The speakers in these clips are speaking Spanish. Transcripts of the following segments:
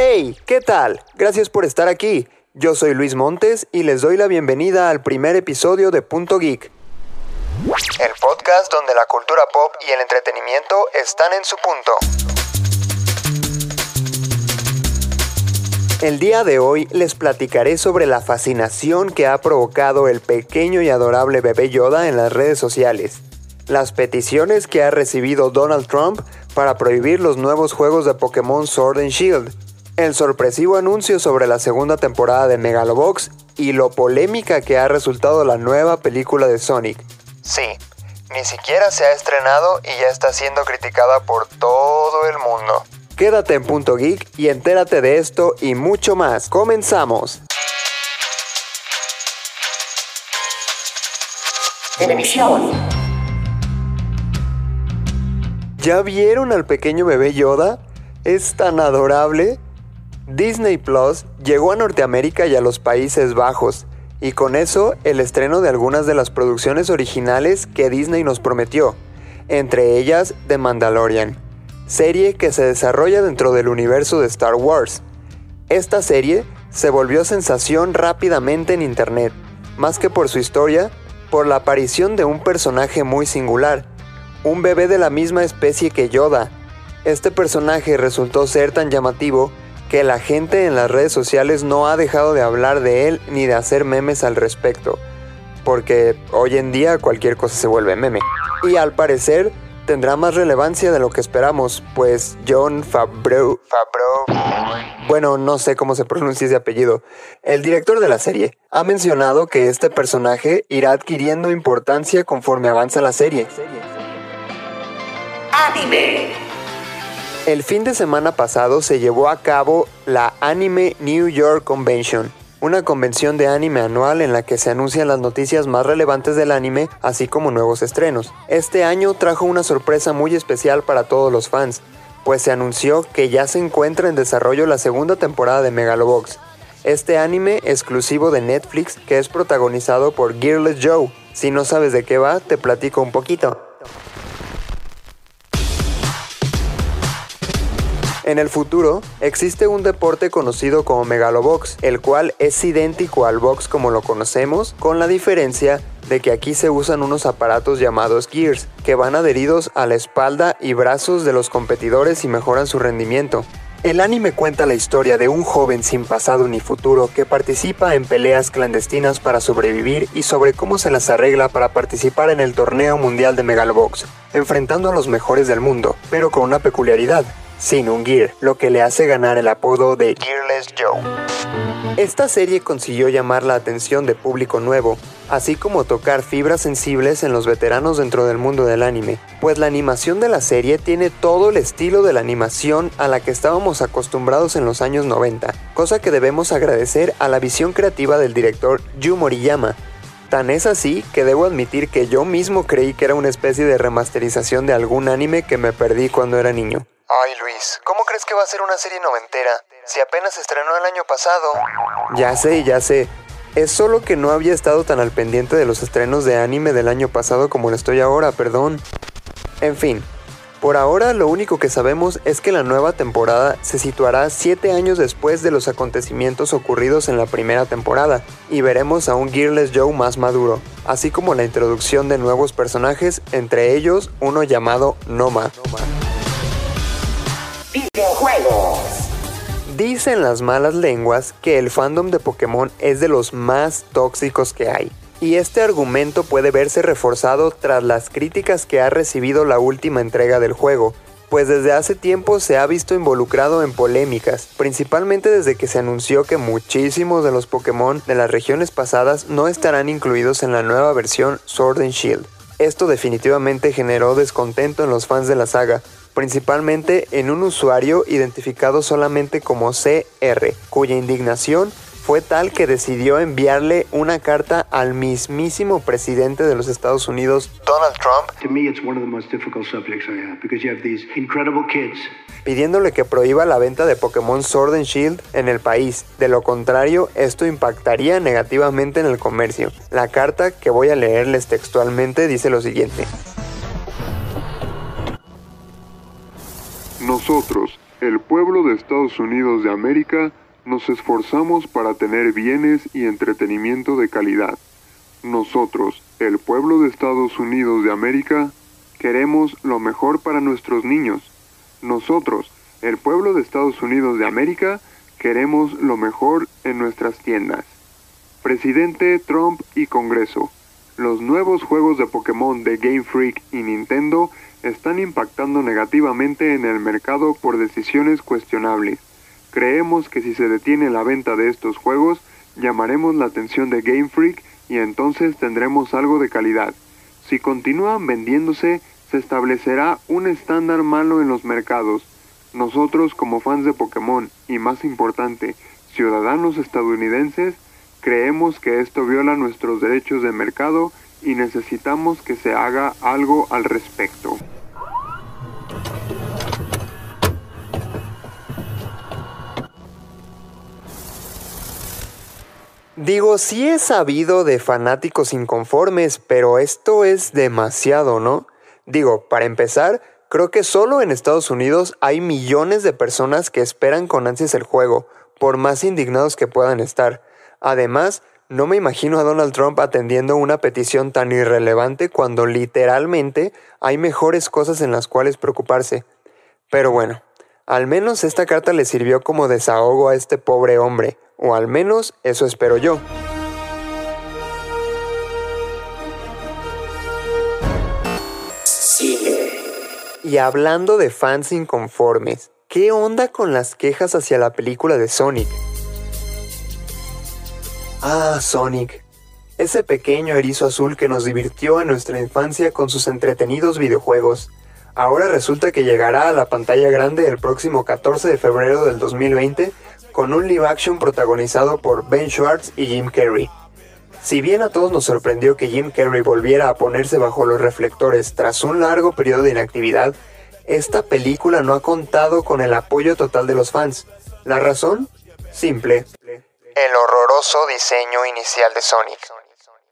Hey, ¿qué tal? Gracias por estar aquí. Yo soy Luis Montes y les doy la bienvenida al primer episodio de Punto Geek. El podcast donde la cultura pop y el entretenimiento están en su punto. El día de hoy les platicaré sobre la fascinación que ha provocado el pequeño y adorable bebé Yoda en las redes sociales, las peticiones que ha recibido Donald Trump para prohibir los nuevos juegos de Pokémon Sword and Shield, el sorpresivo anuncio sobre la segunda temporada de Megalobox y lo polémica que ha resultado la nueva película de Sonic. Sí, ni siquiera se ha estrenado y ya está siendo criticada por todo el mundo. Quédate en Punto Geek y entérate de esto y mucho más. ¡Comenzamos! Televisión. ¿Ya vieron al pequeño bebé Yoda? Es tan adorable. Disney Plus llegó a Norteamérica y a los Países Bajos, y con eso el estreno de algunas de las producciones originales que Disney nos prometió, entre ellas The Mandalorian, serie que se desarrolla dentro del universo de Star Wars. Esta serie se volvió sensación rápidamente en Internet, más que por su historia, por la aparición de un personaje muy singular, un bebé de la misma especie que Yoda. Este personaje resultó ser tan llamativo que la gente en las redes sociales no ha dejado de hablar de él ni de hacer memes al respecto, porque hoy en día cualquier cosa se vuelve meme. Y al parecer tendrá más relevancia de lo que esperamos, pues John Favreau, bueno, no sé cómo se pronuncia ese apellido, el director de la serie, ha mencionado que este personaje irá adquiriendo importancia conforme avanza la serie. Anime. El fin de semana pasado se llevó a cabo la Anime New York Convention, una convención de anime anual en la que se anuncian las noticias más relevantes del anime, así como nuevos estrenos. Este año trajo una sorpresa muy especial para todos los fans, pues se anunció que ya se encuentra en desarrollo la segunda temporada de Megalobox, este anime exclusivo de Netflix que es protagonizado por Gearless Joe. Si no sabes de qué va, te platico un poquito. En el futuro, existe un deporte conocido como Megalobox, el cual es idéntico al box como lo conocemos, con la diferencia de que aquí se usan unos aparatos llamados Gears, que van adheridos a la espalda y brazos de los competidores y mejoran su rendimiento. El anime cuenta la historia de un joven sin pasado ni futuro que participa en peleas clandestinas para sobrevivir y sobre cómo se las arregla para participar en el torneo mundial de Megalobox, enfrentando a los mejores del mundo, pero con una peculiaridad sin un gear, lo que le hace ganar el apodo de Gearless Joe. Esta serie consiguió llamar la atención de público nuevo, así como tocar fibras sensibles en los veteranos dentro del mundo del anime, pues la animación de la serie tiene todo el estilo de la animación a la que estábamos acostumbrados en los años 90, cosa que debemos agradecer a la visión creativa del director Yu Moriyama, Tan es así que debo admitir que yo mismo creí que era una especie de remasterización de algún anime que me perdí cuando era niño. Ay Luis, ¿cómo crees que va a ser una serie noventera si apenas estrenó el año pasado? Ya sé, ya sé. Es solo que no había estado tan al pendiente de los estrenos de anime del año pasado como lo estoy ahora, perdón. En fin, por ahora lo único que sabemos es que la nueva temporada se situará 7 años después de los acontecimientos ocurridos en la primera temporada y veremos a un Gearless Joe más maduro, así como la introducción de nuevos personajes, entre ellos uno llamado Noma. Dicen las malas lenguas que el fandom de Pokémon es de los más tóxicos que hay. Y este argumento puede verse reforzado tras las críticas que ha recibido la última entrega del juego, pues desde hace tiempo se ha visto involucrado en polémicas, principalmente desde que se anunció que muchísimos de los Pokémon de las regiones pasadas no estarán incluidos en la nueva versión Sword and Shield. Esto definitivamente generó descontento en los fans de la saga, principalmente en un usuario identificado solamente como CR, cuya indignación fue tal que decidió enviarle una carta al mismísimo presidente de los Estados Unidos, Donald Trump, pidiéndole que prohíba la venta de Pokémon Sword and Shield en el país. De lo contrario, esto impactaría negativamente en el comercio. La carta que voy a leerles textualmente dice lo siguiente. Nosotros, el pueblo de Estados Unidos de América nos esforzamos para tener bienes y entretenimiento de calidad. Nosotros, el pueblo de Estados Unidos de América, queremos lo mejor para nuestros niños. Nosotros, el pueblo de Estados Unidos de América, queremos lo mejor en nuestras tiendas. Presidente Trump y Congreso. Los nuevos juegos de Pokémon de Game Freak y Nintendo están impactando negativamente en el mercado por decisiones cuestionables. Creemos que si se detiene la venta de estos juegos, llamaremos la atención de Game Freak y entonces tendremos algo de calidad. Si continúan vendiéndose, se establecerá un estándar malo en los mercados. Nosotros como fans de Pokémon y más importante, ciudadanos estadounidenses, creemos que esto viola nuestros derechos de mercado y necesitamos que se haga algo al respecto. Digo, sí he sabido de fanáticos inconformes, pero esto es demasiado, ¿no? Digo, para empezar, creo que solo en Estados Unidos hay millones de personas que esperan con ansias el juego, por más indignados que puedan estar. Además, no me imagino a Donald Trump atendiendo una petición tan irrelevante cuando literalmente hay mejores cosas en las cuales preocuparse. Pero bueno, al menos esta carta le sirvió como desahogo a este pobre hombre, o al menos eso espero yo. Y hablando de fans inconformes, ¿qué onda con las quejas hacia la película de Sonic? Ah, Sonic. Ese pequeño erizo azul que nos divirtió en nuestra infancia con sus entretenidos videojuegos. Ahora resulta que llegará a la pantalla grande el próximo 14 de febrero del 2020 con un live action protagonizado por Ben Schwartz y Jim Carrey. Si bien a todos nos sorprendió que Jim Carrey volviera a ponerse bajo los reflectores tras un largo periodo de inactividad, esta película no ha contado con el apoyo total de los fans. ¿La razón? Simple. El horroroso diseño inicial de Sonic.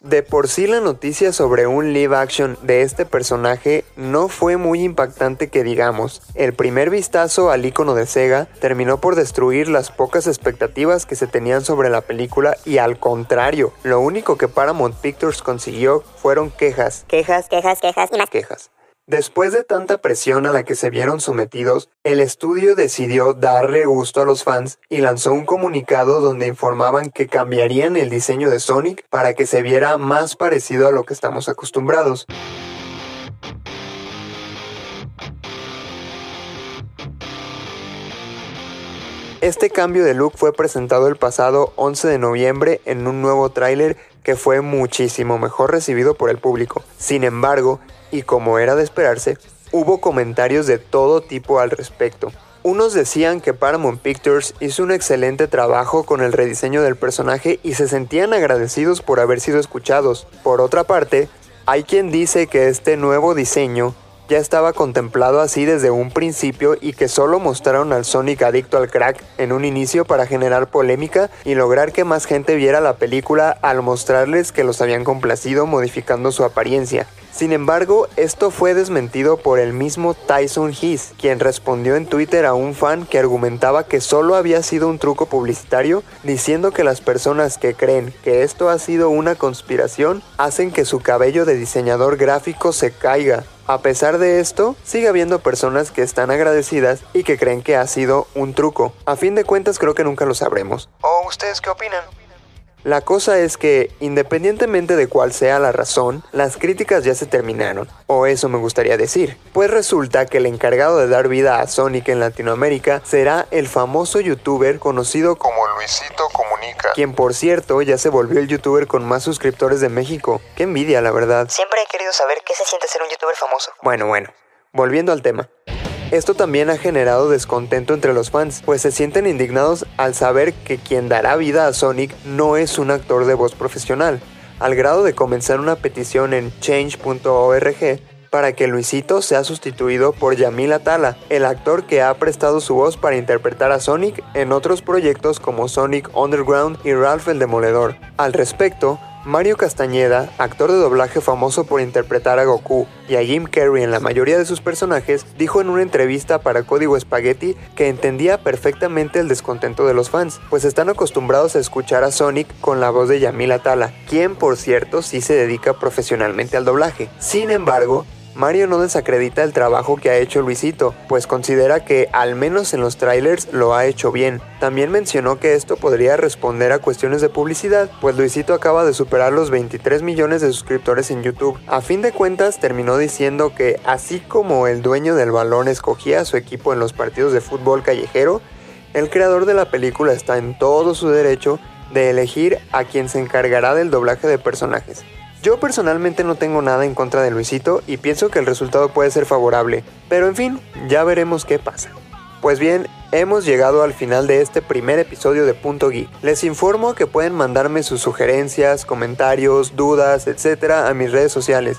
De por sí la noticia sobre un live action de este personaje no fue muy impactante que digamos. El primer vistazo al icono de Sega terminó por destruir las pocas expectativas que se tenían sobre la película y al contrario, lo único que Paramount Pictures consiguió fueron quejas. Quejas, quejas, quejas y más quejas. Después de tanta presión a la que se vieron sometidos, el estudio decidió darle gusto a los fans y lanzó un comunicado donde informaban que cambiarían el diseño de Sonic para que se viera más parecido a lo que estamos acostumbrados. Este cambio de look fue presentado el pasado 11 de noviembre en un nuevo tráiler fue muchísimo mejor recibido por el público. Sin embargo, y como era de esperarse, hubo comentarios de todo tipo al respecto. Unos decían que Paramount Pictures hizo un excelente trabajo con el rediseño del personaje y se sentían agradecidos por haber sido escuchados. Por otra parte, hay quien dice que este nuevo diseño ya estaba contemplado así desde un principio y que solo mostraron al Sonic adicto al crack en un inicio para generar polémica y lograr que más gente viera la película al mostrarles que los habían complacido modificando su apariencia. Sin embargo, esto fue desmentido por el mismo Tyson Heath, quien respondió en Twitter a un fan que argumentaba que solo había sido un truco publicitario, diciendo que las personas que creen que esto ha sido una conspiración hacen que su cabello de diseñador gráfico se caiga. A pesar de esto, sigue habiendo personas que están agradecidas y que creen que ha sido un truco. A fin de cuentas creo que nunca lo sabremos. ¿O ustedes qué opinan? La cosa es que, independientemente de cuál sea la razón, las críticas ya se terminaron, o eso me gustaría decir, pues resulta que el encargado de dar vida a Sonic en Latinoamérica será el famoso youtuber conocido como Luisito Comunica, quien por cierto ya se volvió el youtuber con más suscriptores de México. Qué envidia, la verdad. Siempre he querido saber qué se siente ser un youtuber famoso. Bueno, bueno, volviendo al tema. Esto también ha generado descontento entre los fans, pues se sienten indignados al saber que quien dará vida a Sonic no es un actor de voz profesional, al grado de comenzar una petición en change.org para que Luisito sea sustituido por Yamil Atala, el actor que ha prestado su voz para interpretar a Sonic en otros proyectos como Sonic Underground y Ralph el Demoledor. Al respecto, Mario Castañeda, actor de doblaje famoso por interpretar a Goku y a Jim Carrey en la mayoría de sus personajes, dijo en una entrevista para Código Spaghetti que entendía perfectamente el descontento de los fans, pues están acostumbrados a escuchar a Sonic con la voz de Yamil Atala, quien por cierto sí se dedica profesionalmente al doblaje. Sin embargo, Mario no desacredita el trabajo que ha hecho Luisito, pues considera que, al menos en los trailers, lo ha hecho bien. También mencionó que esto podría responder a cuestiones de publicidad, pues Luisito acaba de superar los 23 millones de suscriptores en YouTube. A fin de cuentas, terminó diciendo que, así como el dueño del balón escogía a su equipo en los partidos de fútbol callejero, el creador de la película está en todo su derecho de elegir a quien se encargará del doblaje de personajes. Yo personalmente no tengo nada en contra de Luisito y pienso que el resultado puede ser favorable, pero en fin, ya veremos qué pasa. Pues bien, hemos llegado al final de este primer episodio de Punto Geek. Les informo que pueden mandarme sus sugerencias, comentarios, dudas, etc. a mis redes sociales.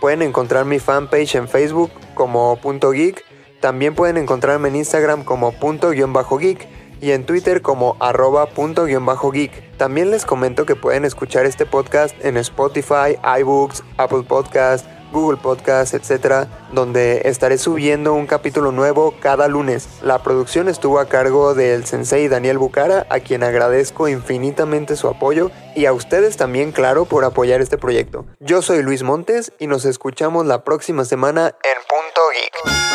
Pueden encontrar mi fanpage en Facebook como Punto Geek, también pueden encontrarme en Instagram como punto-geek y en Twitter como arroba punto guion bajo geek. También les comento que pueden escuchar este podcast en Spotify, iBooks, Apple Podcast, Google Podcast, etc., donde estaré subiendo un capítulo nuevo cada lunes. La producción estuvo a cargo del sensei Daniel Bucara, a quien agradezco infinitamente su apoyo, y a ustedes también, claro, por apoyar este proyecto. Yo soy Luis Montes y nos escuchamos la próxima semana en Punto Geek.